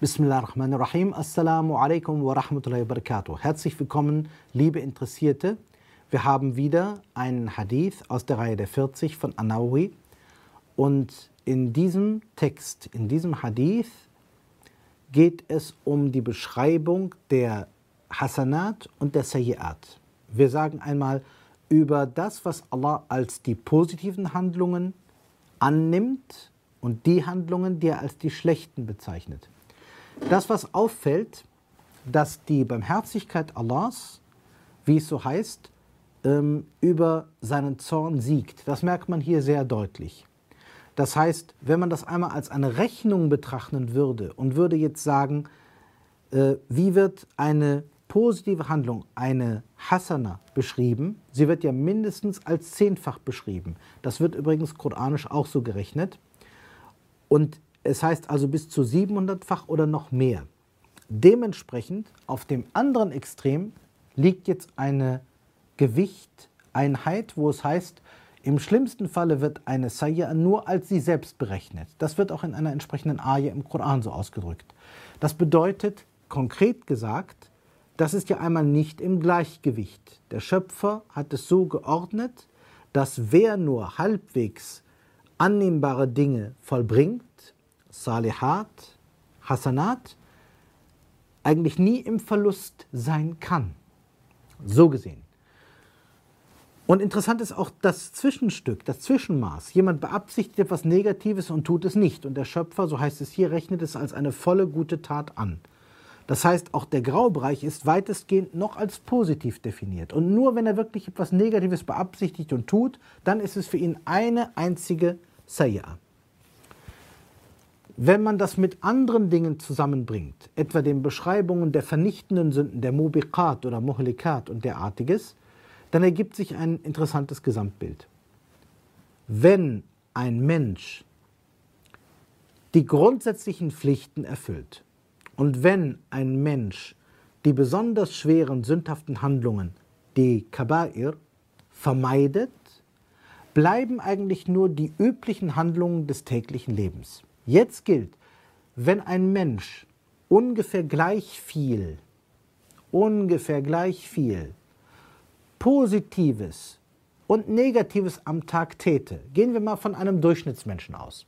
Bismillahirrahmanirrahim. Assalamu alaikum wa rahmatullahi wa barakatuh. Herzlich willkommen, liebe Interessierte. Wir haben wieder einen Hadith aus der Reihe der 40 von Anawi. Und in diesem Text, in diesem Hadith, geht es um die Beschreibung der Hasanat und der Sayyi'at. Wir sagen einmal über das, was Allah als die positiven Handlungen annimmt und die Handlungen, die er als die schlechten bezeichnet. Das, was auffällt, dass die Barmherzigkeit Allahs, wie es so heißt, ähm, über seinen Zorn siegt. Das merkt man hier sehr deutlich. Das heißt, wenn man das einmal als eine Rechnung betrachten würde und würde jetzt sagen, äh, wie wird eine positive Handlung, eine Hasana, beschrieben. Sie wird ja mindestens als zehnfach beschrieben. Das wird übrigens koranisch auch so gerechnet. Und es heißt also bis zu 700-fach oder noch mehr. Dementsprechend auf dem anderen Extrem liegt jetzt eine Gewichteinheit, wo es heißt, im schlimmsten Falle wird eine Sayya nur als sie selbst berechnet. Das wird auch in einer entsprechenden Aje im Koran so ausgedrückt. Das bedeutet, konkret gesagt, das ist ja einmal nicht im Gleichgewicht. Der Schöpfer hat es so geordnet, dass wer nur halbwegs annehmbare Dinge vollbringt, Salihat, Hasanat, eigentlich nie im Verlust sein kann. So gesehen. Und interessant ist auch das Zwischenstück, das Zwischenmaß. Jemand beabsichtigt etwas Negatives und tut es nicht. Und der Schöpfer, so heißt es hier, rechnet es als eine volle gute Tat an. Das heißt, auch der Graubereich ist weitestgehend noch als positiv definiert. Und nur wenn er wirklich etwas Negatives beabsichtigt und tut, dann ist es für ihn eine einzige Sayya. Wenn man das mit anderen Dingen zusammenbringt, etwa den Beschreibungen der vernichtenden Sünden, der Mubiqat oder Muhlikat und derartiges, dann ergibt sich ein interessantes Gesamtbild. Wenn ein Mensch die grundsätzlichen Pflichten erfüllt, und wenn ein Mensch die besonders schweren sündhaften Handlungen, die Kaba'ir, vermeidet, bleiben eigentlich nur die üblichen Handlungen des täglichen Lebens. Jetzt gilt, wenn ein Mensch ungefähr gleich viel, ungefähr gleich viel Positives und Negatives am Tag täte, gehen wir mal von einem Durchschnittsmenschen aus.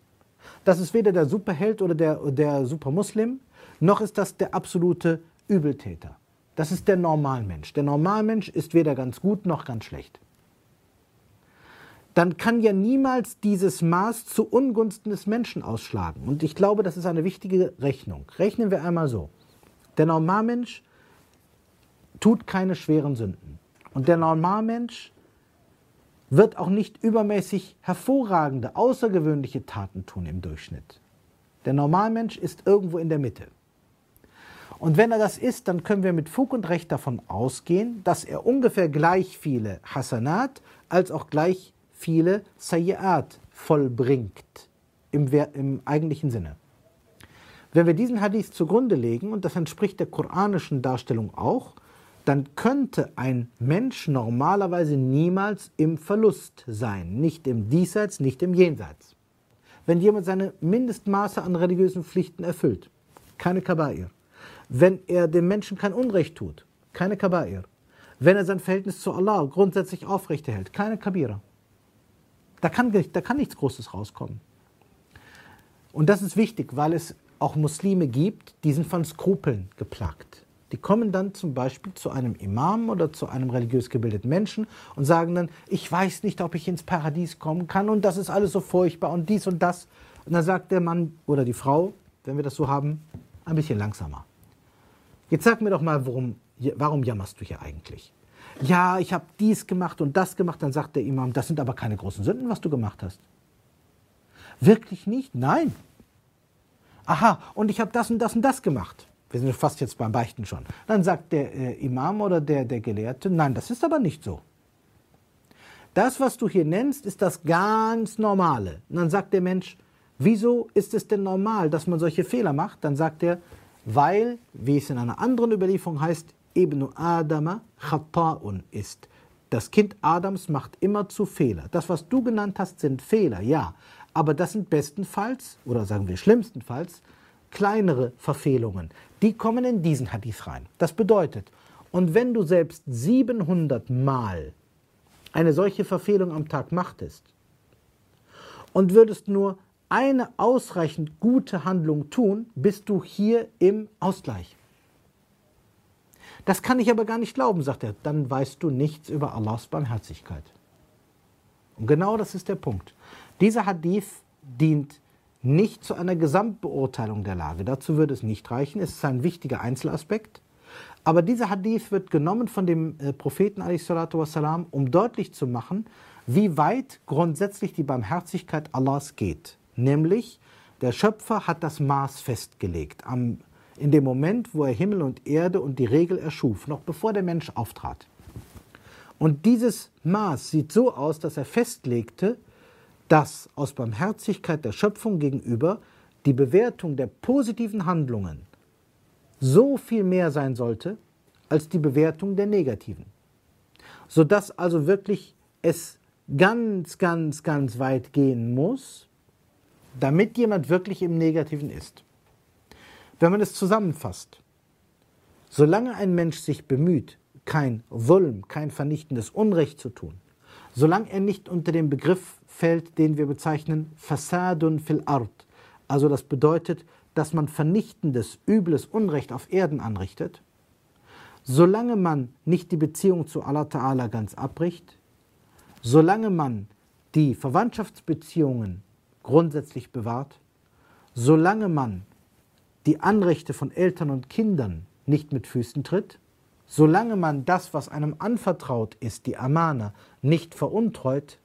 Das ist weder der Superheld oder der, der Supermuslim, noch ist das der absolute Übeltäter. Das ist der Normalmensch. Der Normalmensch ist weder ganz gut noch ganz schlecht. Dann kann ja niemals dieses Maß zu Ungunsten des Menschen ausschlagen. Und ich glaube, das ist eine wichtige Rechnung. Rechnen wir einmal so. Der Normalmensch tut keine schweren Sünden. Und der Normalmensch wird auch nicht übermäßig hervorragende, außergewöhnliche Taten tun im Durchschnitt. Der Normalmensch ist irgendwo in der Mitte. Und wenn er das ist, dann können wir mit Fug und Recht davon ausgehen, dass er ungefähr gleich viele Hasanat als auch gleich viele Sayyi'at vollbringt im, im eigentlichen Sinne. Wenn wir diesen Hadith zugrunde legen, und das entspricht der koranischen Darstellung auch, dann könnte ein Mensch normalerweise niemals im Verlust sein. Nicht im Diesseits, nicht im Jenseits. Wenn jemand seine Mindestmaße an religiösen Pflichten erfüllt, keine Kaba'ir, wenn er dem Menschen kein Unrecht tut, keine Kaba'ir. Wenn er sein Verhältnis zu Allah grundsätzlich aufrechterhält, keine Kabira. Da kann, da kann nichts Großes rauskommen. Und das ist wichtig, weil es auch Muslime gibt, die sind von Skrupeln geplagt. Die kommen dann zum Beispiel zu einem Imam oder zu einem religiös gebildeten Menschen und sagen dann, ich weiß nicht, ob ich ins Paradies kommen kann und das ist alles so furchtbar und dies und das. Und dann sagt der Mann oder die Frau, wenn wir das so haben, ein bisschen langsamer. Jetzt sag mir doch mal, warum, warum jammerst du hier eigentlich? Ja, ich habe dies gemacht und das gemacht. Dann sagt der Imam, das sind aber keine großen Sünden, was du gemacht hast. Wirklich nicht? Nein. Aha, und ich habe das und das und das gemacht. Wir sind fast jetzt beim Beichten schon. Dann sagt der äh, Imam oder der, der Gelehrte, nein, das ist aber nicht so. Das, was du hier nennst, ist das ganz Normale. Und dann sagt der Mensch, wieso ist es denn normal, dass man solche Fehler macht? Dann sagt er, weil, wie es in einer anderen Überlieferung heißt, Ibn Adama Khata'un ist. Das Kind Adams macht immer zu Fehler. Das, was du genannt hast, sind Fehler, ja. Aber das sind bestenfalls, oder sagen wir schlimmstenfalls, kleinere Verfehlungen, die kommen in diesen Hadith rein. Das bedeutet, und wenn du selbst 700 Mal eine solche Verfehlung am Tag machtest und würdest nur eine ausreichend gute Handlung tun, bist du hier im Ausgleich. Das kann ich aber gar nicht glauben, sagt er. Dann weißt du nichts über Allahs Barmherzigkeit. Und genau das ist der Punkt. Dieser Hadith dient nicht zu einer Gesamtbeurteilung der Lage. Dazu würde es nicht reichen. Es ist ein wichtiger Einzelaspekt. Aber dieser Hadith wird genommen von dem äh, Propheten, wassalam, um deutlich zu machen, wie weit grundsätzlich die Barmherzigkeit Allahs geht. Nämlich, der Schöpfer hat das Maß festgelegt. Am, in dem Moment, wo er Himmel und Erde und die Regel erschuf, noch bevor der Mensch auftrat. Und dieses Maß sieht so aus, dass er festlegte, dass aus Barmherzigkeit der Schöpfung gegenüber die Bewertung der positiven Handlungen so viel mehr sein sollte als die Bewertung der negativen. Sodass also wirklich es ganz, ganz, ganz weit gehen muss, damit jemand wirklich im Negativen ist. Wenn man es zusammenfasst, solange ein Mensch sich bemüht, kein Wulm, kein vernichtendes Unrecht zu tun, solange er nicht unter den Begriff fällt, den wir bezeichnen Fasadun fil Ard, also das bedeutet, dass man vernichtendes, übles Unrecht auf Erden anrichtet, solange man nicht die Beziehung zu Allah Ta'ala ganz abbricht, solange man die Verwandtschaftsbeziehungen grundsätzlich bewahrt, solange man die Anrechte von Eltern und Kindern nicht mit Füßen tritt, solange man das, was einem anvertraut ist, die Amana, nicht veruntreut,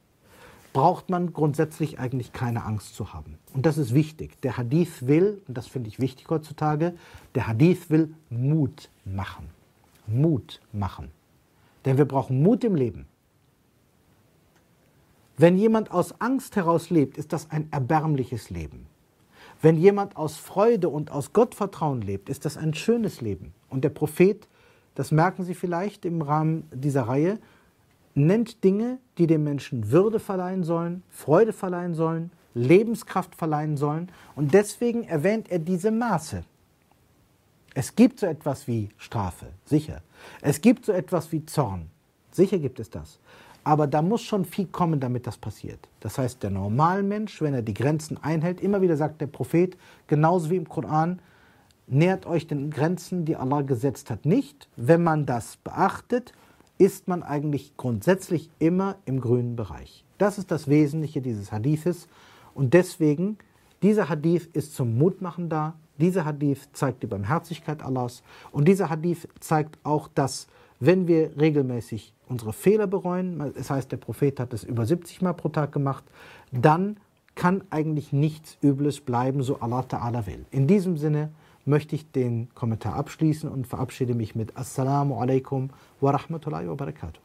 braucht man grundsätzlich eigentlich keine Angst zu haben. Und das ist wichtig. Der Hadith will, und das finde ich wichtig heutzutage, der Hadith will Mut machen. Mut machen. Denn wir brauchen Mut im Leben. Wenn jemand aus Angst heraus lebt, ist das ein erbärmliches Leben. Wenn jemand aus Freude und aus Gottvertrauen lebt, ist das ein schönes Leben. Und der Prophet, das merken Sie vielleicht im Rahmen dieser Reihe, nennt Dinge, die dem Menschen Würde verleihen sollen, Freude verleihen sollen, Lebenskraft verleihen sollen. Und deswegen erwähnt er diese Maße. Es gibt so etwas wie Strafe, sicher. Es gibt so etwas wie Zorn, sicher gibt es das. Aber da muss schon viel kommen, damit das passiert. Das heißt, der Normalmensch, wenn er die Grenzen einhält, immer wieder sagt der Prophet, genauso wie im Koran, nähert euch den Grenzen, die Allah gesetzt hat, nicht. Wenn man das beachtet, ist man eigentlich grundsätzlich immer im grünen Bereich. Das ist das Wesentliche dieses Hadithes. Und deswegen, dieser Hadith ist zum Mutmachen da. Dieser Hadith zeigt die Barmherzigkeit Allahs. Und dieser Hadith zeigt auch, dass, wenn wir regelmäßig unsere Fehler bereuen, das heißt, der Prophet hat es über 70 Mal pro Tag gemacht, dann kann eigentlich nichts Übles bleiben, so Allah Ta'ala will. In diesem Sinne, möchte ich den Kommentar abschließen und verabschiede mich mit Assalamu alaikum wa rahmatullahi wa barakatuh.